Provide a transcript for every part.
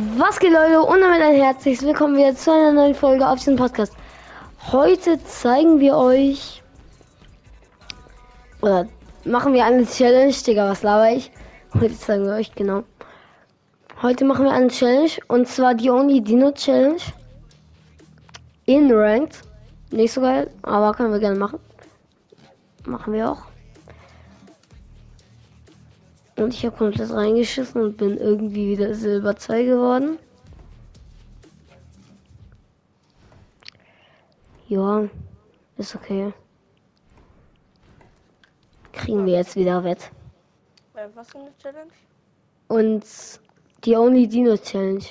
Was geht Leute und damit ein herzliches Willkommen wieder zu einer neuen Folge auf diesem Podcast. Heute zeigen wir euch oder machen wir eine Challenge, Digga, was laber ich? Heute zeigen wir euch genau. Heute machen wir eine Challenge und zwar die Only Dino Challenge in Ranked. Nicht so geil, aber können wir gerne machen. Machen wir auch. Und ich habe komplett reingeschissen und bin irgendwie wieder Silber 2 geworden. Ja, ist okay. Kriegen wir jetzt wieder wett. Äh, was für eine Challenge? Und die Only Dino Challenge.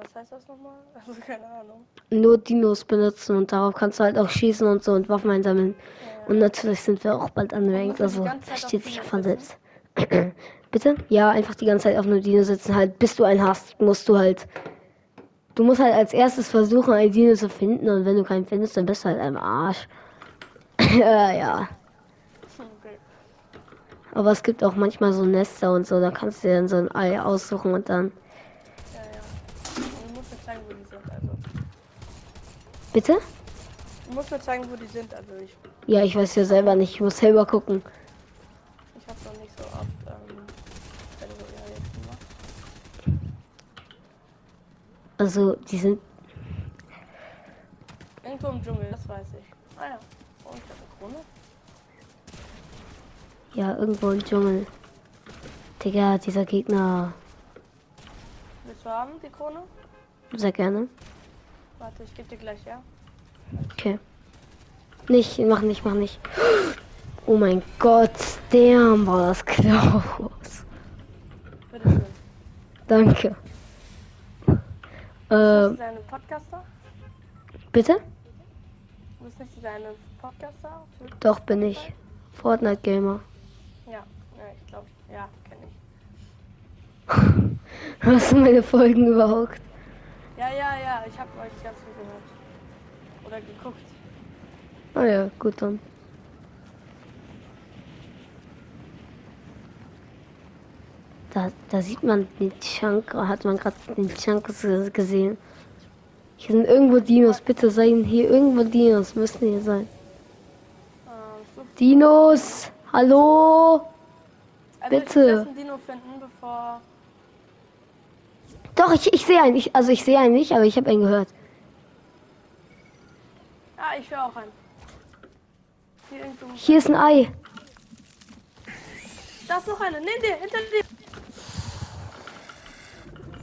Was heißt das nochmal? Also keine Ahnung. Nur Dinos benutzen und darauf kannst du halt auch schießen und so und Waffen einsammeln. Und natürlich sind wir auch bald anrankt, also versteht sich ja von selbst. Bitte? Ja, einfach die ganze Zeit auf einem Dino sitzen, halt bis du einen hast, musst du halt. Du musst halt als erstes versuchen, einen Dino zu finden und wenn du keinen findest, dann bist du halt am Arsch. ja, ja. Okay. Aber es gibt auch manchmal so Nester und so, da kannst du dir dann so ein Ei aussuchen und dann. Ja, ja. Und du musst mir zeigen, wo die sind. Also. Bitte? Du musst mir zeigen, wo die sind. Also ich, Ja, ich weiß ja selber nicht, ich muss selber gucken. ich habe noch nicht so oft ähm. Also, die sind. Irgendwo im Dschungel, das weiß ich. Ah ja. Und ich habe eine Krone. Ja, irgendwo im Dschungel. Digga, dieser Gegner. Willst du haben, die Krone? Sehr gerne. Warte, ich gebe dir gleich, ja? Okay. Nicht, mach nicht, mach nicht. Oh mein Gott, damn, war das. Bitteschön. Danke. Bist Äh, Podcaster? bitte? Du bist nicht deine Podcaster? Für Doch, bin ich. Fortnite Gamer. Ja, ja ich glaube, ja, kenne ich. Hast du meine Folgen überhaupt? Ja, ja, ja, ich habe euch ganz viel gehört. Oder geguckt. Ah ja, gut dann. Da, da sieht man den Chunk, hat man gerade den Chunk ge- gesehen. Hier sind irgendwo Dinos, bitte seien hier irgendwo Dinos, müssen hier sein. Ähm, Dinos, hallo? also Bitte. Ich einen Dino finden, bevor. Doch, ich, ich sehe einen, ich, also ich sehe einen nicht, aber ich habe einen gehört. Ah, ich höre auch einen. Hier irgendwo. Hier ist ein Ei. Da ist noch eine. Nee, nee, hinter dir.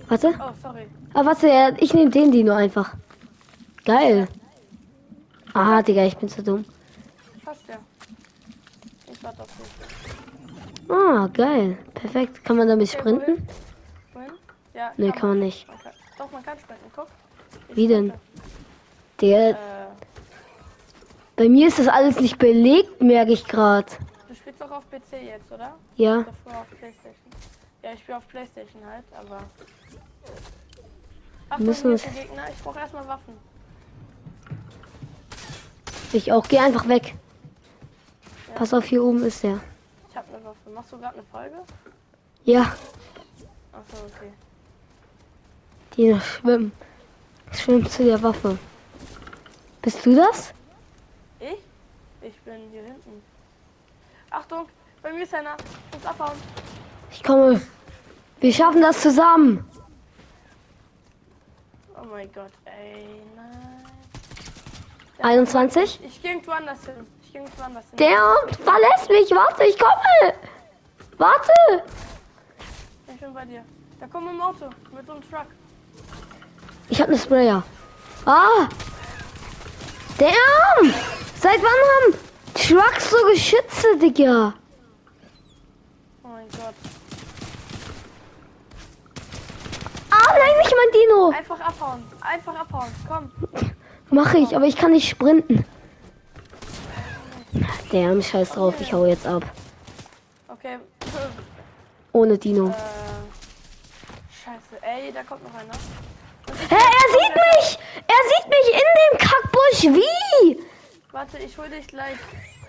Warte. Oh, sorry. Ah, warte, ich nehme den Dino einfach. Geil. Ah, Digga, ich bin zu dumm. Passt ja. Ich warte auf dich. Ah, geil. Perfekt. Kann man damit Okay, sprinten? Wohin? Ja. Nee, kann man nicht. Man kann, doch, man kann sprinten. Guck. Ich Wie denn? Der, Äh, bei mir ist das alles nicht belegt, merke ich gerade. du spielst doch auf PC jetzt, oder? Ja. Ja, ich spiele auf Playstation halt, aber. Achtung, Müssen ein Gegner. Ich brauche erstmal Waffen. Ich auch. Geh einfach weg. Pass auf, hier oben ist der. Ich habe eine Waffe. Machst du gerade eine Folge? Ja, Achso, okay. Dino, schwimmen. Schwimm zu der Waffe. Bist du das? Ich? Ich bin hier hinten. Achtung, bei mir ist einer. Ich muss abhauen. Ich komme. Wir schaffen das zusammen. Oh mein Gott, ey, nein. 21? Ich gehe irgendwo anders hin. Ich gehe irgendwo anders hin. Der verlässt mich. Warte, ich komme. Warte. Ich bin bei dir. Da kommt ein Auto mit so einem Truck. Ich habe eine Sprayer. Ah! Damn! Seit wann haben Trucks so Geschütze, Digga? Oh mein Gott. Ah, nein, nicht mein Dino! Einfach abhauen. Einfach abhauen. Komm. Mache ich, aber ich kann nicht sprinten. Damn, scheiß drauf, ich hau jetzt ab. Okay. Ohne Dino. Äh, scheiße. Ey, da kommt noch einer. Hä, er sieht mich! Er sieht mich in dem Kackbusch! Wie? Warte, ich hol dich gleich.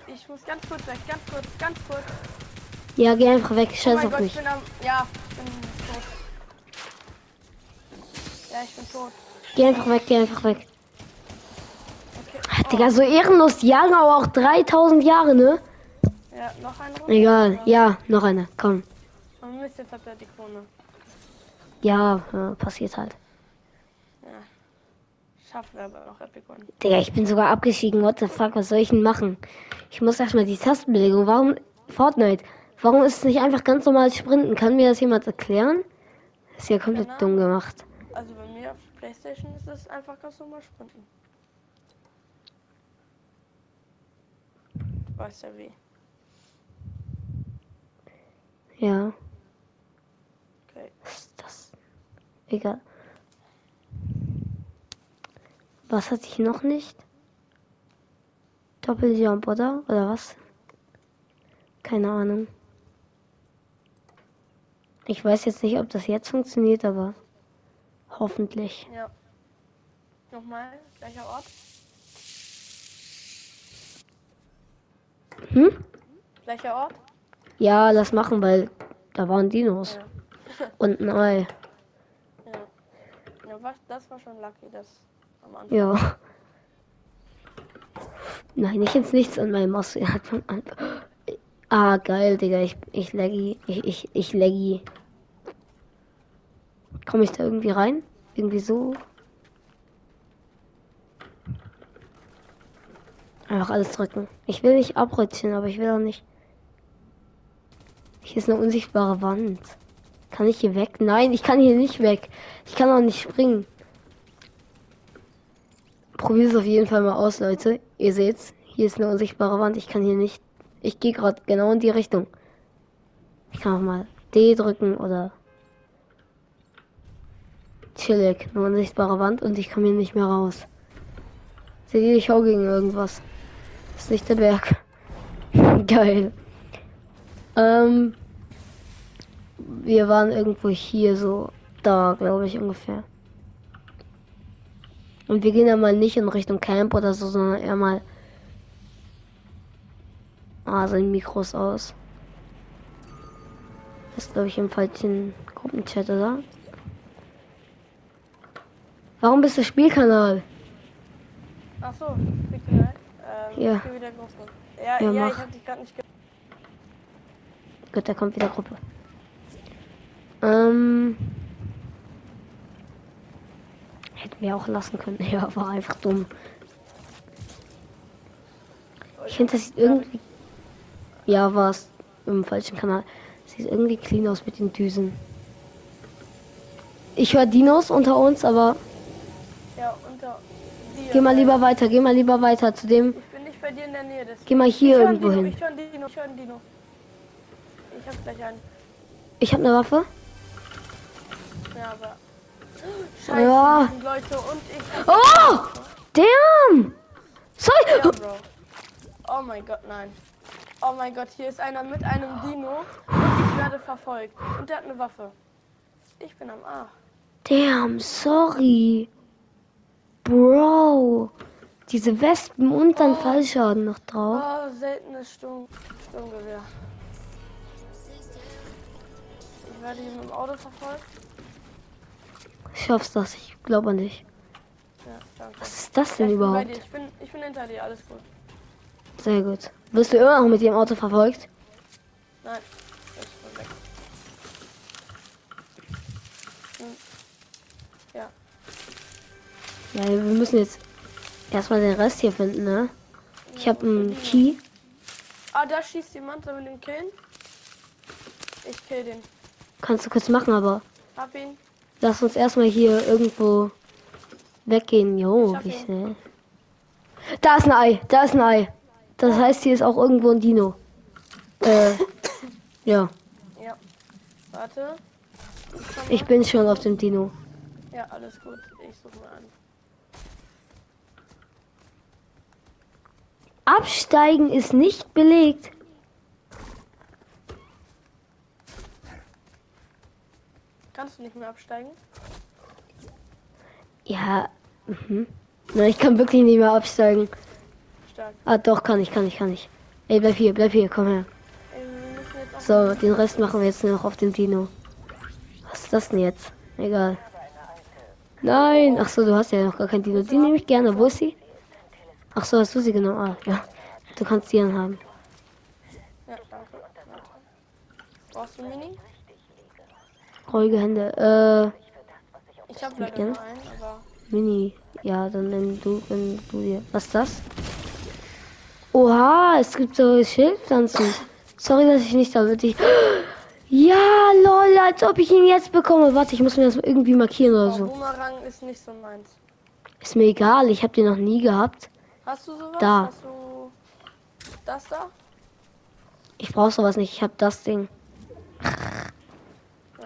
Ich muss ganz kurz weg. Ganz kurz. Ganz kurz. Ja, geh einfach weg, Oh scheiß mein auf Gott, ich mich. bin am. Ja, ich bin tot. ich bin tot. Geh einfach weg, geh einfach weg. Okay. Ach, Digga, so ehrenlos. Die jagen aber auch 3000 Jahre, ne? Ja, noch eine Runde. Egal. Ja, noch eine. Komm. Und Mist, jetzt habt ihr die Krone. Ja, passiert halt. Ja. Schaffen wir aber noch Epic One. Digga, ich bin sogar abgestiegen. What the fuck, was soll ich denn machen? Ich muss erstmal die Tastenbelegung. Warum, Fortnite, warum ist es nicht einfach ganz normal Sprinten? Kann mir das jemand erklären? Ist ja komplett Keine dumm gemacht. Also bei mir auf Playstation ist es einfach ganz normal sprinten. Du weißt ja wie. Ja, Okay. Egal. Was hatte ich noch nicht? Doppeljump, oder? Oder was? Keine Ahnung. Ich weiß jetzt nicht, ob das jetzt funktioniert, aber hoffentlich. Ja. Nochmal, gleicher Ort. Hm? Gleicher Ort. Ja, lass machen, weil da waren Dinos. Ja. Und ein Ei. Ja. was, das war schon lucky, das am Anfang. Ja. Nein, nicht ins Nichts an meinem Maus. Er hat von Anfang. Ah, geil, Digga. Ich, ich laggy. Ich, ich, ich laggy. Komme ich da irgendwie rein? Irgendwie so? Einfach alles drücken. Ich will nicht abrutschen, aber ich will auch nicht. Hier ist eine unsichtbare Wand. Kann ich hier weg? Nein, ich kann hier nicht weg. Ich kann auch nicht springen. Probier es auf jeden Fall mal aus, Leute. Ihr seht's, hier ist eine unsichtbare Wand. Ich kann hier nicht. Ich gehe gerade genau in die Richtung. Ich kann auch mal D drücken oder chillig. Eine unsichtbare Wand und ich komme hier nicht mehr raus. Seht ihr, ich hau gegen irgendwas. Das ist nicht der Berg. Geil. Ähm, wir waren irgendwo hier so da, glaube ich ungefähr. Und wir gehen ja mal nicht in Richtung Camp oder so, sondern eher mal. Ah, sein Mikro ist aus. Das ist, glaube ich, im falschen Gruppenchat, oder? Warum bist du Spielkanal? Ach so, Spielkanal. Ähm, Ja. Ich wieder Gruppe. Ja, Ja, ja, ich hab dich gerade nicht ge Gut, da kommt wieder Gruppe. Ähm. Hätten wir auch lassen können. Ja, war einfach dumm. Ich finde, das sieht irgendwie. Ja, war es im falschen Kanal. Sieht irgendwie clean aus mit den Düsen. Ich höre Dinos unter uns, aber Ja, unter dir. geh mal lieber weiter, geh mal lieber weiter zu dem. Ich bin nicht bei dir in der Nähe. Deswegen. Geh mal hier irgendwo hin. Ich höre Dino, ich höre einen Dino. Ich hab gleich einen. Ich habe eine Waffe. Aber. Scheiße, Ja. Leute und ich. Oh! Damn! Sorry! Ja, Bro. Oh mein Gott, nein. Oh mein Gott, hier ist einer mit einem Dino und ich werde verfolgt. Und der hat eine Waffe. Ich bin am Arsch. Damn, sorry. Bro. Diese Wespen und dann Fallschaden noch drauf. Oh, seltenes Sturm Sturmgewehr. Ich werde hier mit dem Auto verfolgt. Schaffst das? Ich glaube an dich. Ja, danke. Was ist das denn ich bin überhaupt? dir. Ich bin, ich bin hinter dir, alles gut. Sehr gut. Wirst du immer noch mit dem Auto verfolgt? Nein, ich bin weg. Hm. Ja, Ja, wir müssen jetzt erstmal den Rest hier finden, ne? Ich habe einen Key. Ah, da schießt jemand, sollen wir den killen? Ich kill den. Kannst du kurz machen, aber Hab ihn. Lass uns erstmal hier irgendwo weggehen. Jo, wie schnell. Da ist ein Ei, da ist ein Ei. Das heißt, hier ist auch irgendwo ein Dino. Äh, ja. Ja. Warte. Ich, Ich bin schon auf dem Dino. Ja, alles gut. Ich suche mal an. Absteigen ist nicht belegt. Kannst du nicht mehr absteigen? Ja, mhm. Nein, ich kann wirklich nicht mehr absteigen. Stark. Ah, doch, kann ich, kann ich, kann ich. Ey, bleib hier, bleib hier, komm her. Ey, jetzt auch So, den Rest machen wir jetzt nur noch auf dem Dino. Was ist das denn jetzt? Egal. Nein. Ach so, du hast ja noch gar kein Dino. Die nehme ich gerne. Wo ist sie? Ach so, hast du sie genommen? Ah, ja. Du kannst die dann haben. Ja, danke. Brauchst du Mini? Ruhige Hände. Ich habe leider nur einen, aber. Äh, Mini. Ja, dann nimm du, wenn du dir. Was ist das? Oha, es gibt so Schildpflanzen. Sorry, dass ich nicht da bin. Ja, lol, als ob ich ihn jetzt bekomme. Warte, ich muss mir das irgendwie markieren oder Oh, so. Boomerang ist nicht so meins. Ist mir egal, ich habe den noch nie gehabt. Hast du sowas? Da. Hast du das da? Ich brauche sowas nicht, ich habe das Ding. Ja, das ist viel besser.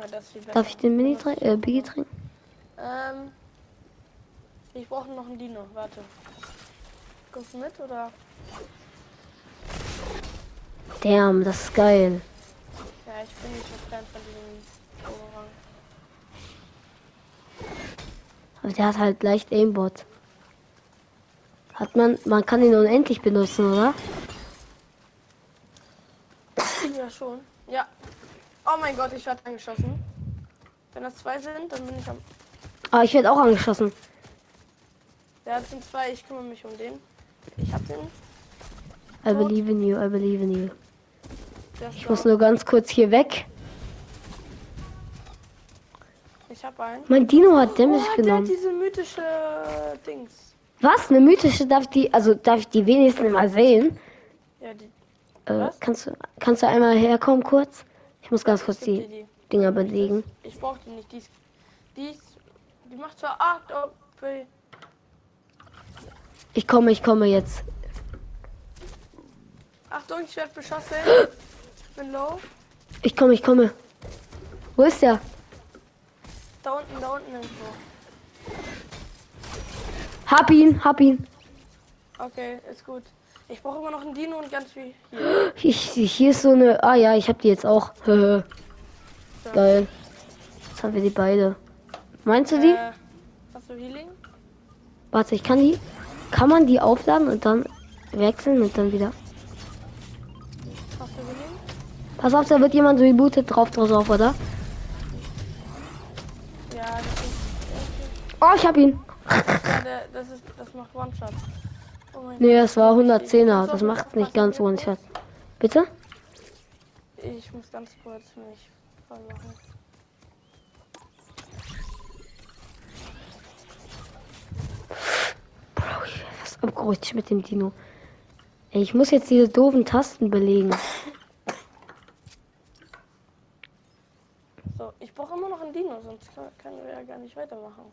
Darf ich den Mini trinken? Äh, Biggie trinken? Ähm, ich brauche noch einen Dino. Warte. Kommst du mit oder? Damn, das ist geil. Ja, ich bin nicht so Fan von diesem Boomerang. Aber der hat halt leicht Aimbot. Hat man, man kann ihn unendlich benutzen, oder? Ja, schon. Oh mein Gott, ich werde angeschossen. Wenn das zwei sind, dann bin ich am. Ah, ich werde auch angeschossen. Ja, das sind zwei. Ich kümmere mich um den. Ich hab den. I believe in you, I believe in you. Ich muss nur ganz kurz hier weg. Ich hab einen. Mein Dino hat Oh, Damage der hat genommen. diese mythische Dings. Was? Eine mythische? Darf die, also darf ich die wenigstens mal sehen? Ja, die. Äh, kannst du, kannst du einmal herkommen kurz? Ich muss ganz kurz dir die Dinger belegen. Ich brauch die nicht. Die ist. Die, ist, die macht zwar 8 OP. Ich komme, ich komme jetzt. Achtung, ich werde beschossen. bin low. Ich komme, ich komme. Wo ist der? Da unten, da unten irgendwo. Hab ihn, hab ihn. Okay, ist gut. Ich brauche immer noch einen Dino und ganz viel hier. Ich, ich- hier ist so eine. Ah ja, ich hab die jetzt auch. Geil. Jetzt haben wir die beide. Meinst du die? Äh, hast du Healing? Warte, ich kann die. Kann man die aufladen und dann wechseln und dann wieder. Hast du Healing? Pass auf, da wird jemand rebootet drauf, drauf, drauf, oder? Ja, das ist. Oh, ich hab ihn. Ja, der, das ist. Das macht One-Shot. Nee, das war Gott, 110er. ich- Das macht nicht ich- ganz One-Shot. Bitte? Ich muss ganz kurz mich voll machen. Bro, ich wär fast abgerutscht mit dem Dino. Ey, ich muss jetzt diese doofen Tasten belegen. So, ich brauche immer noch einen Dino, sonst kann, können wir ja gar nicht weitermachen.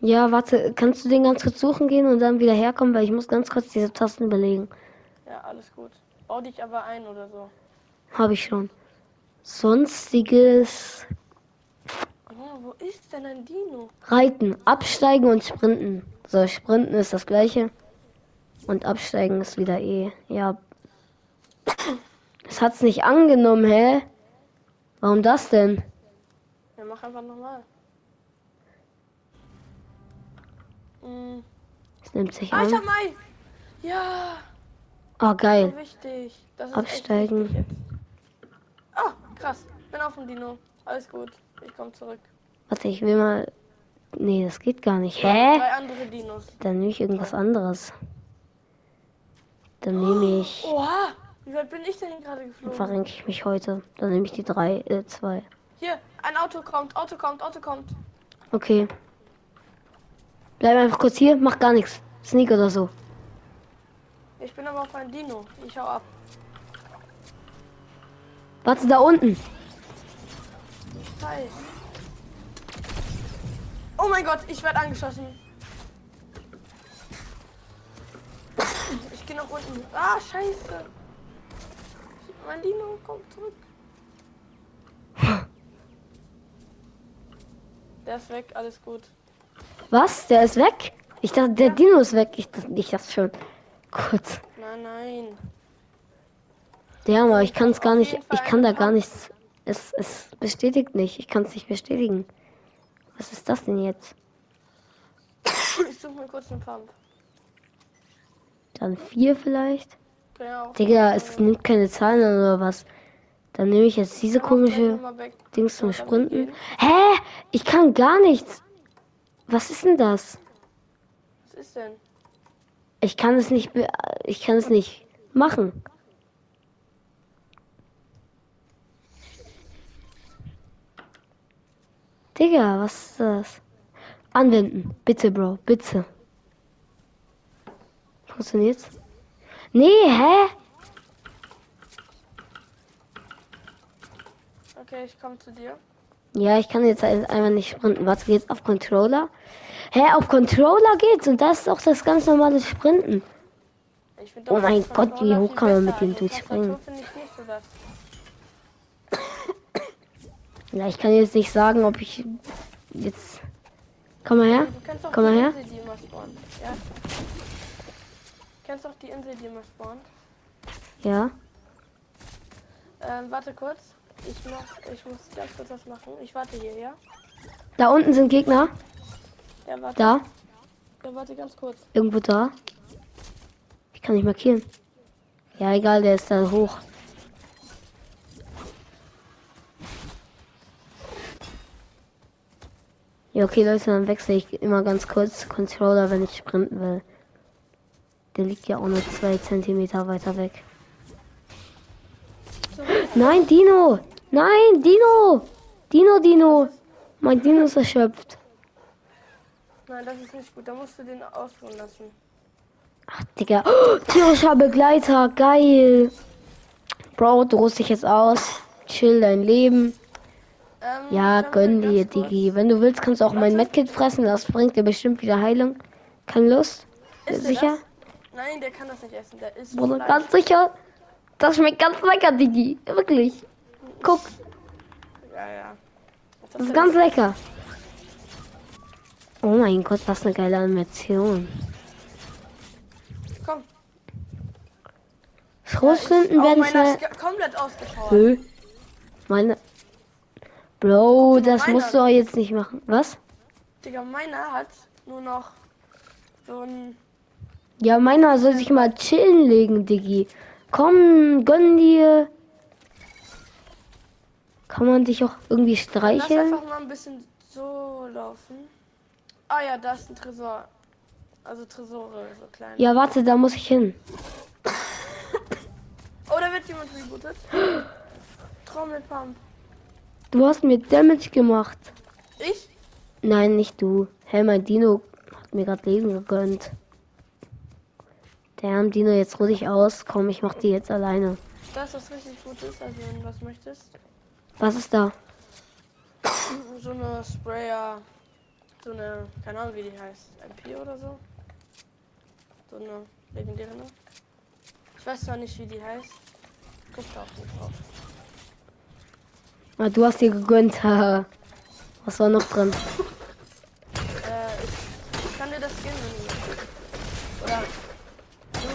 Ja, warte, kannst du den ganz kurz suchen gehen und dann wieder herkommen, weil ich muss ganz kurz diese Tasten belegen. Ja, alles gut. Bau dich aber ein oder so. Habe ich schon. Sonstiges Oh, wo ist denn ein Dino? Reiten, Absteigen und Sprinten. So, Sprinten ist das gleiche. Und Absteigen ist wieder eh. Ja. Es hat's nicht angenommen, hä? Warum das denn? Ja, mach einfach nochmal. Es nimmt sich Ah, ich an. hab Mai! Ja, Oh, geil. wichtig. Das ist Absteigen. Ah, krass. Bin auf dem Dino. Alles gut. Ich komm zurück. Warte, ich will mal. Nee, das geht gar nicht. Hä? Drei andere Dinos. Dann nehme ich irgendwas anderes. Dann nehme ich. Oha! Wie weit bin ich denn gerade geflogen? Verrenke ich mich heute. Dann nehme ich die drei, äh, zwei. Hier, ein Auto kommt, Auto kommt, Auto kommt. Okay. Bleib einfach kurz hier, mach gar nichts. Sneak oder so. Ich bin aber auf ein Dino. Ich hau ab. Warte da unten. Scheiß. Oh mein Gott, ich werde angeschossen. Ich gehe nach unten. Ah, scheiße. Mein Dino kommt zurück. Der ist weg, alles gut. Was? Der ist weg? Ich dachte, der Dino ist weg. Ich, ich dachte schon. Kurz. Nein, nein. Der, aber ich kann es gar nicht. Ich kann da gar nichts. Es, es bestätigt nicht. Ich kann es nicht bestätigen. Was ist das denn jetzt? Ich suche mir kurz einen Pump. Dann vier vielleicht? Genau. Digga, es nimmt keine Zahlen an oder was? Dann nehme ich jetzt diese komische. Dings zum Sprinten. Hä? Ich kann gar nichts. Was ist denn das? Was ist denn? Ich kann es nicht, be- ich kann es nicht machen. Digga, was ist das? Anwenden. Bitte, Bro. Bitte. Funktioniert's? Nee, hä? Okay, ich komme zu dir. Ja, ich kann jetzt einfach nicht sprinten. Warte, geht's auf Controller? Hä, auf Controller geht's und das ist doch das ganz normale Sprinten. Find Oh doch mein Gott, wie hoch kann man mit dem durchspringen? So. Ja, ich kann jetzt nicht sagen, ob ich jetzt. Komm mal her. Du doch Komm mal her. Insel, die immer spawnt. Ja. Kennst doch die Insel, die immer spawnt. Ja. Ähm, warte kurz. Ich mach, ich muss ganz kurz was machen. Ich warte hier, ja? Da unten sind Gegner. Ja, warte. Da. Ja, warte ganz kurz. Irgendwo da. Ich kann nicht markieren. Ja, egal, der ist da hoch. Ja, okay, Leute, dann wechsle ich immer ganz kurz Controller, wenn ich sprinten will. Der liegt ja auch nur zwei Zentimeter weiter weg. Nein, Dino! Nein, Dino! Dino, Dino! Mein Dino ist erschöpft. nein, das ist nicht gut. Da musst du den ausruhen lassen. Ach, Digga. Oh, tierischer Begleiter, geil. Bro, du ruhst dich jetzt aus. Chill dein Leben. Ähm, Ja, gönn dir, Digi. Wenn du willst, kannst du auch mein Medkit fressen. Das bringt dir bestimmt wieder Heilung. Keine Lust? Sicher? Das? Nein, der kann das nicht essen. Der ist Bruder, ganz sicher. Das schmeckt ganz lecker, Digi. Wirklich. Guck, Ja, ja. Das ist ganz lecker. Oh mein Gott, was eine geile Animation. Komm. Schrotflinten oh, werden meiner schnell... komplett ausgepowert. Meine... Bro, dir das musst du jetzt nicht machen. Was? Digga, meiner hat nur noch so ein. Ja, meiner soll sich mal chillen legen, Diggi. Komm, gönn dir. Kann man dich auch irgendwie Lass streicheln? einfach mal ein bisschen so laufen. Ah ja, da ist ein Tresor. Also Tresore, so klein. Ja, warte, da muss ich hin. Oh, da wird jemand rebootet. Trommelpump. Du hast mir Damage gemacht. Ich? Nein, nicht du. Hä, mein Dino hat mir gerade Leben gegönnt. Damn, Dino, jetzt ruh dich aus. Komm, ich mach die jetzt alleine. Das ist richtig gut ist, also wenn du was möchtest. Was ist da? So eine Sprayer. So eine, keine Ahnung wie die heißt. MP oder so. So eine legendäre. ne? Ich weiß zwar nicht wie die heißt. Guck da auch nicht drauf. Ah, du hast dir gegönnt. haha. Was war noch drin? Äh, ich, ich kann dir das geben, wenn du. Oder. Junge, was machst du da?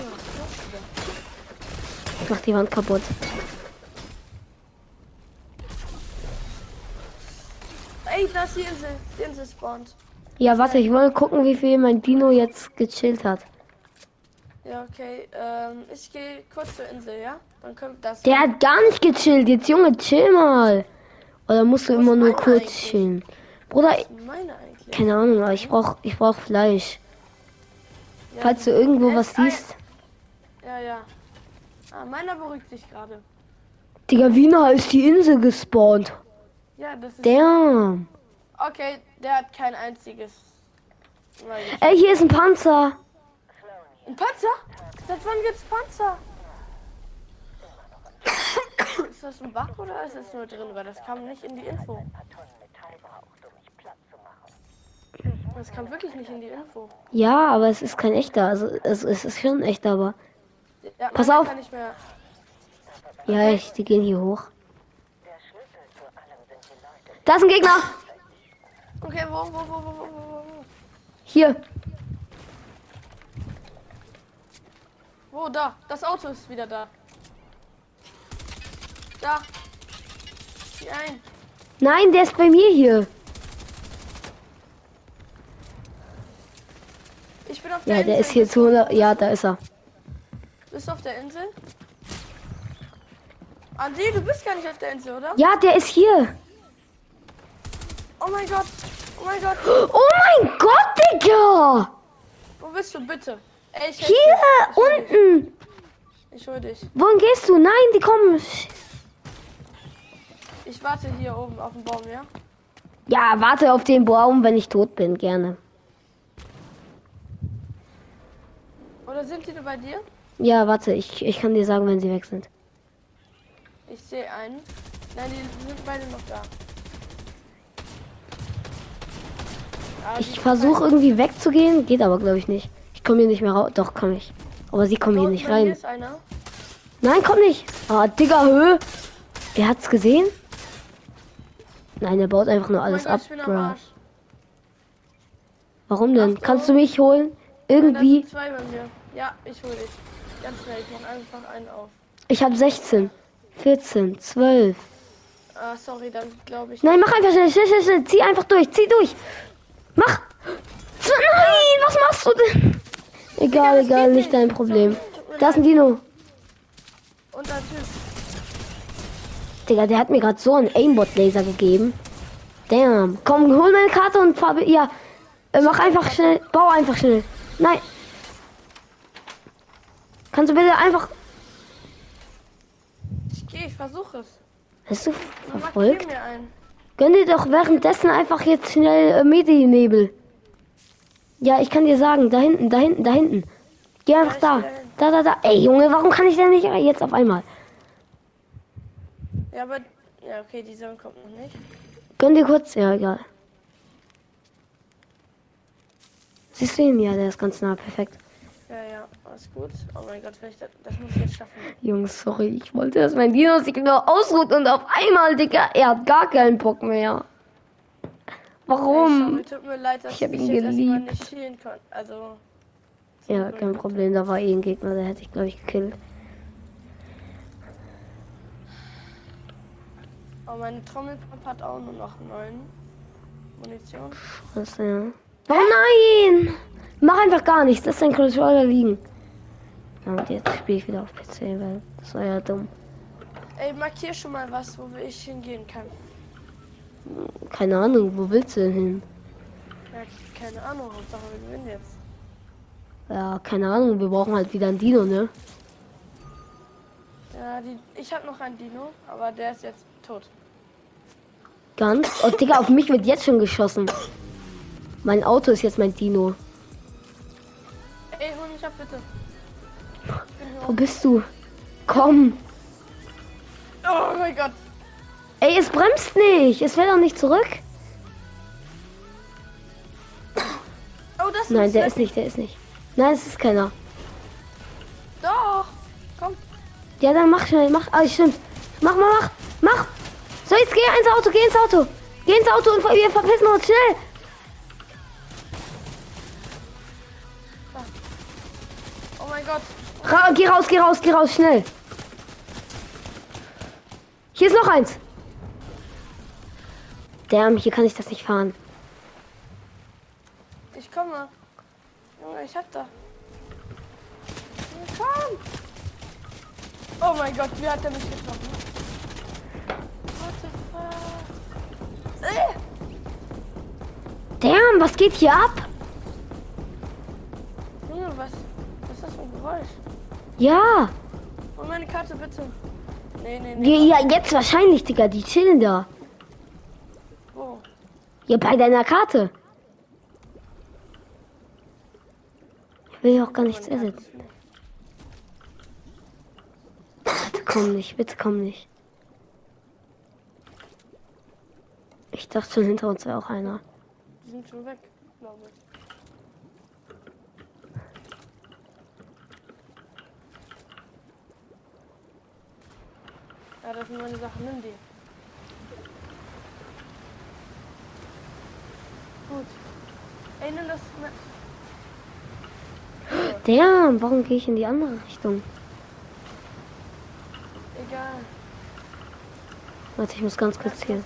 Ich mach die Wand kaputt. Ey, da ist die Insel. Die Insel spawnt. Ja, warte, ich wollte gucken, wie viel mein Dino jetzt gechillt hat. Ja, okay. Ähm, ich gehe kurz zur Insel, ja? Dann kommt das. Der hat gar nicht gechillt. Jetzt, Junge, chill mal. Oder musst du Was immer nur kurz eigentlich? chillen? Bruder, keine Ahnung, aber ich brauch, ich brauch Fleisch. Ja, Falls du irgendwo was siehst. Ja, ja. Ah, meiner beruhigt sich gerade. Digga, wie nah ist die Insel gespawnt? Ja, das ist. Damn. Okay, der hat kein einziges. Ey, hier ist ein Panzer. Ein Panzer? Seit wann gibt's Panzer? ist das ein Bug oder ist es nur drin? Weil das kam nicht in die Info. Das kam wirklich nicht in die Info. Ja, aber es ist kein echter. Also, es, es ist schon echt, aber. Ja, Pass auf. Kann nicht mehr. Ja, ich, die gehen hier hoch. Da ist ein Gegner. Okay, wo, wo, wo, wo, wo, wo, wo? Hier. Wo, da? Das Auto ist wieder da. Da. Ein. Nein, der ist bei mir hier. Ich bin auf der Ja, Insel. der ist hier zu. du- 100 Ja, da ist er. Bist du auf der Insel? Andi, du bist gar nicht auf der Insel, oder? Ja, der ist hier. Oh mein Gott. Oh mein Gott. Oh mein Gott, Digga! Wo bist du bitte? Ey, Hier, hol dich. unten! Ich hol dich. Wohin gehst du? Nein, die kommen. Ich warte hier oben auf dem Baum, ja? Ja, warte auf den Baum, wenn ich tot bin, gerne. Oder sind die nur bei dir? Ja, warte, ich, ich kann dir sagen, wenn sie weg sind. Ich sehe einen. Nein, die sind beide noch da. Ah, Ich versuche irgendwie wegzugehen, geht aber glaube ich nicht. Ich komme hier nicht mehr raus. Doch, kann ich. Aber sie kommen hier nicht rein. ist einer. Nein, komm nicht. Ah, Digga, Höhe. Er hat's gesehen? Nein, er baut einfach nur Oh alles Gott, ab. Bro. Warum denn? Achtung. Kannst du mich holen? Irgendwie. mir. Ja, ich hol dich. Ganz schnell, ich mach einfach einen auf. Ich habe 16, 14, 12. Ah, sorry, dann glaube ich. Nein, mach einfach schnell, schnell, schnell, schnell. Zieh einfach durch, zieh durch. Mach. Nein, was machst du denn? Egal, das egal, nicht dein. Problem. Mir Da ist ein. Dino. Und ein Typ. Digga, der hat mir gerade so einen Aimbot-Laser gegeben. Damn. Komm, hol meine Karte und fahr. Ja. Mach einfach schnell. Bau einfach schnell. Nein. Kannst du bitte einfach. Ich gehe, ich versuche es. Bist du verfolgt? Gönn dir doch währenddessen einfach jetzt schnell äh, Medi-Nebel. Ja, ich kann dir sagen, da hinten, da hinten, da hinten. Geh einfach da. Da, da, da. Ey, Junge, warum kann ich denn nicht jetzt auf einmal? Ja, aber. Ja, okay, die Sonne kommt noch nicht. Gönn dir kurz. Ja, egal. Siehst du ihn? Ja, der ist ganz nah. Perfekt. Ja, ja, alles gut. Oh mein Gott, ich das, muss ich jetzt schaffen. Jungs, sorry, ich wollte, dass mein Dino sich genau ausruht und auf einmal, Digga, er hat gar keinen Bock mehr. Warum? sorry, tut mir leid, dass Ich hab ihn erstmal geliebt. nicht healen konnte. Also. Ja, kein Problem, da war eh ein Gegner, der hätte ich, glaube ich, gekillt. Oh, meine Trommelpumpe hat auch nur noch neun Munition. Was, ja. Oh nein! Mach einfach gar nichts, lass dein Controller liegen. Und jetzt spiele ich wieder auf PC, weil das war ja dumm. Ey, markier schon mal was, wo ich hingehen kann. Keine Ahnung, wo willst du denn hin? Ja, keine Ahnung, Hauptsache wir gewinnen jetzt. Ja, keine Ahnung, wir brauchen halt wieder ein Dino, ne? Ja, die, ich habe noch einen Dino, aber der ist jetzt tot. Ganz? Oh, Digga, auf mich wird jetzt schon geschossen. Mein Auto ist jetzt mein Dino. Ey, hol mich ab, bitte. Wo bist du? Komm. Oh mein Gott. Ey, es bremst nicht. Es fährt auch nicht zurück. Oh, das ist Nein, ein der ist nicht, der ist nicht. Nein, es ist keiner. Doch. Komm. Ja, dann mach schnell, mach. Ah, stimmt. Mach, mach, mach, mach. So, jetzt geh ins Auto, geh ins Auto. Geh ins Auto und wir verpissen uns schnell. Mein Gott. Ra geh raus, geh raus, geh raus, schnell. Hier ist noch eins. Damn, hier kann ich das nicht fahren. Ich komme. Junge, ich hab da. Komm. Oh mein Gott, wie hat er mich getroffen? What the fuck? Äh. Damn, was geht hier ab? Junge, was, was ist das für ein Geräusch? Ja. Hol meine Karte bitte. Nee, nee, nee. Ja, jetzt wahrscheinlich, Digga. Die chillen da. Wo? Ja, bei deiner Karte. Ich will ja auch gar nichts nicht. Bitte komm nicht, bitte komm nicht. Ich dachte schon, hinter uns wäre auch einer. Die sind schon weg, glaube ich. Ja, das sind meine Sachen. Nimm die. Gut. Ey, nimm das mit. Damn, warum gehe ich in die andere Richtung? Egal. Warte, ich muss ganz kurz ist hier.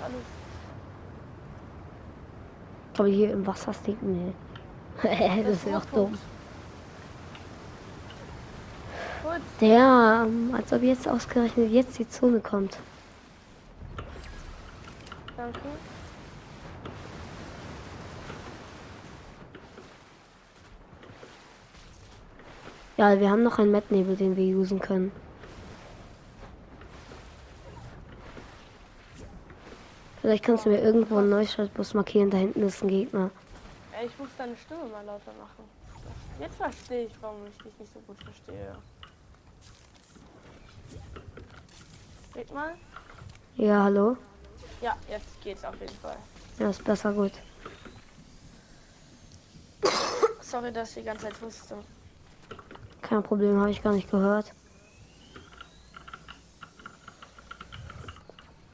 Ich glaube, hier im Wasser stinken. Nee. das wäre auch dumm. Der, als ob jetzt ausgerechnet jetzt die Zone kommt. Danke. Ja, wir haben noch einen Metnebel, den wir usen können. Vielleicht kannst du mir irgendwo einen Neustartbus markieren, da hinten ist ein Gegner. Ich muss deine Stimme mal lauter machen. Jetzt verstehe ich, warum ich dich nicht so gut verstehe. Red mal. Ja, hallo? Ja, jetzt geht's auf jeden Fall. Ja, ist besser gut. Sorry, dass ich die ganze Zeit wusste. Kein Problem, habe ich gar nicht gehört.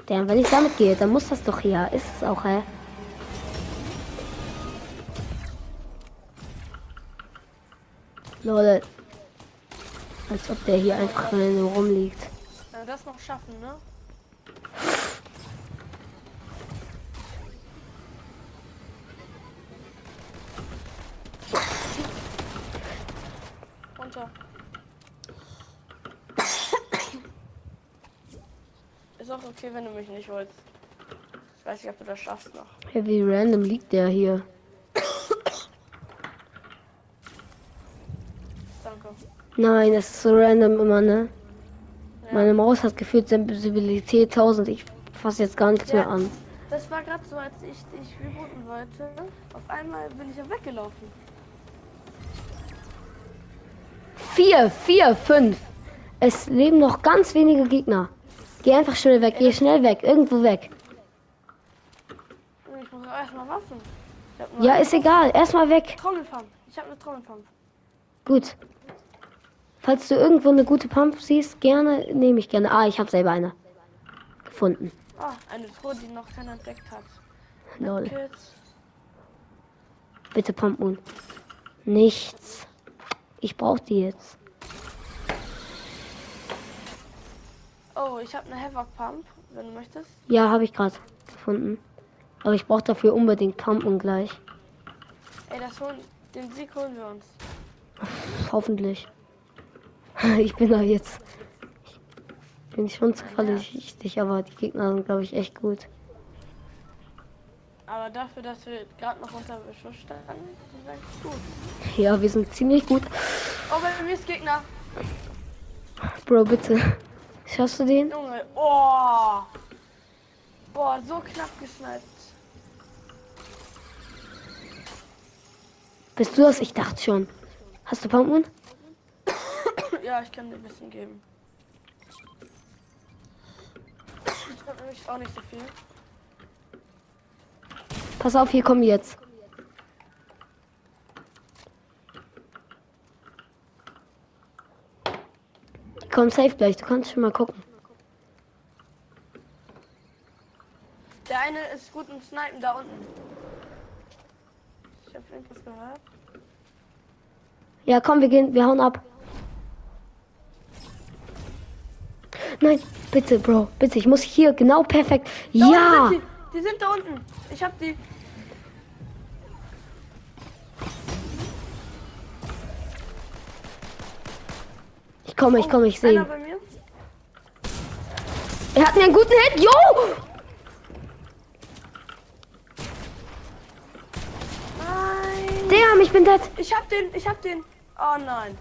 Denn wenn ich damit gehe, dann muss das doch hier. Ist es auch, hä? Lol. Als ob der hier einfach nur rumliegt. Wir das noch schaffen, ne? Runter. Ist auch okay, wenn du mich nicht holst. Ich weiß nicht, ob du das schaffst noch. Hey, wie random liegt der hier? Danke. Nein, das ist so random immer, ne? Meine Maus hat gefühlt Sensibilität 1000. Ich fasse jetzt gar nichts Ja. mehr an. Das war gerade so, als ich dich rebooten wollte. Auf einmal bin ich ja weggelaufen. Vier, vier, fünf. Es leben noch ganz wenige Gegner. Geh einfach schnell weg, geh schnell weg, irgendwo weg. Ich muss erstmal Waffen. Ja, ist egal, erstmal weg. Trommelpump. Ich habe eine Trommelpump. Gut. Falls du irgendwo eine gute Pump siehst, gerne, nehme ich gerne. Ah, ich habe selber eine gefunden. Ah, eine Truhe, die noch keiner entdeckt hat. Lol. Bitte Pump Moon. Nichts. Ich brauche die jetzt. Oh, ich habe eine Havoc Pump, wenn du möchtest. Ja, habe ich gerade gefunden. Aber ich brauche dafür unbedingt Pump Moon gleich. Ey, das holen, den Sieg holen wir uns. Hoffentlich. Ich bin da jetzt. Ich bin schon zuverlässig, aber die Gegner sind, glaube ich, echt gut. Aber dafür, dass wir gerade noch unter Beschuss standen, sind gut. Ja, wir sind ziemlich gut. Oh, bei mir ist Gegner. Bro, bitte. Schaffst du den? Junge, oh. Boah, so knapp geschnallt. Bist du das? Ich dachte schon. Hast du Pump Moon? Ja, ich kann dir ein bisschen geben. Ich habe nämlich auch nicht so viel. Pass auf, hier kommen jetzt. Die kommen safe gleich, du kannst schon mal gucken. Der eine ist gut im Snipen da unten. Ich habe irgendwas gehört. Ja, komm, wir gehen, wir hauen ab. Nein, bitte, Bro, bitte, ich muss hier genau perfekt. Da Ja! sind die. die sind da unten. Ich hab die. Ich komme, ich komme, ich sehe. Er hat mir einen guten Hit. Jo! Nein. Damn, ich bin dead. Ich hab den. Ich hab den. Oh nein.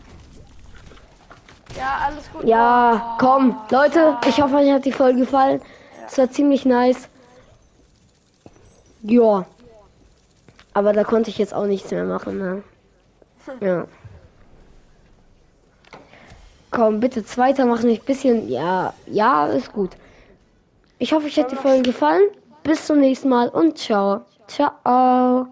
Ja, alles gut. Ja, Oh, komm, Leute, ich hoffe, euch hat die Folge gefallen. Es war ziemlich nice. Ja. Aber da konnte ich jetzt auch nichts mehr machen, ne? Ja. Komm, bitte zweiter machen mich ein bisschen. Ja, ja, ist gut. Ich hoffe, euch hat die Folge gefallen. Bis zum nächsten Mal und ciao. Ciao.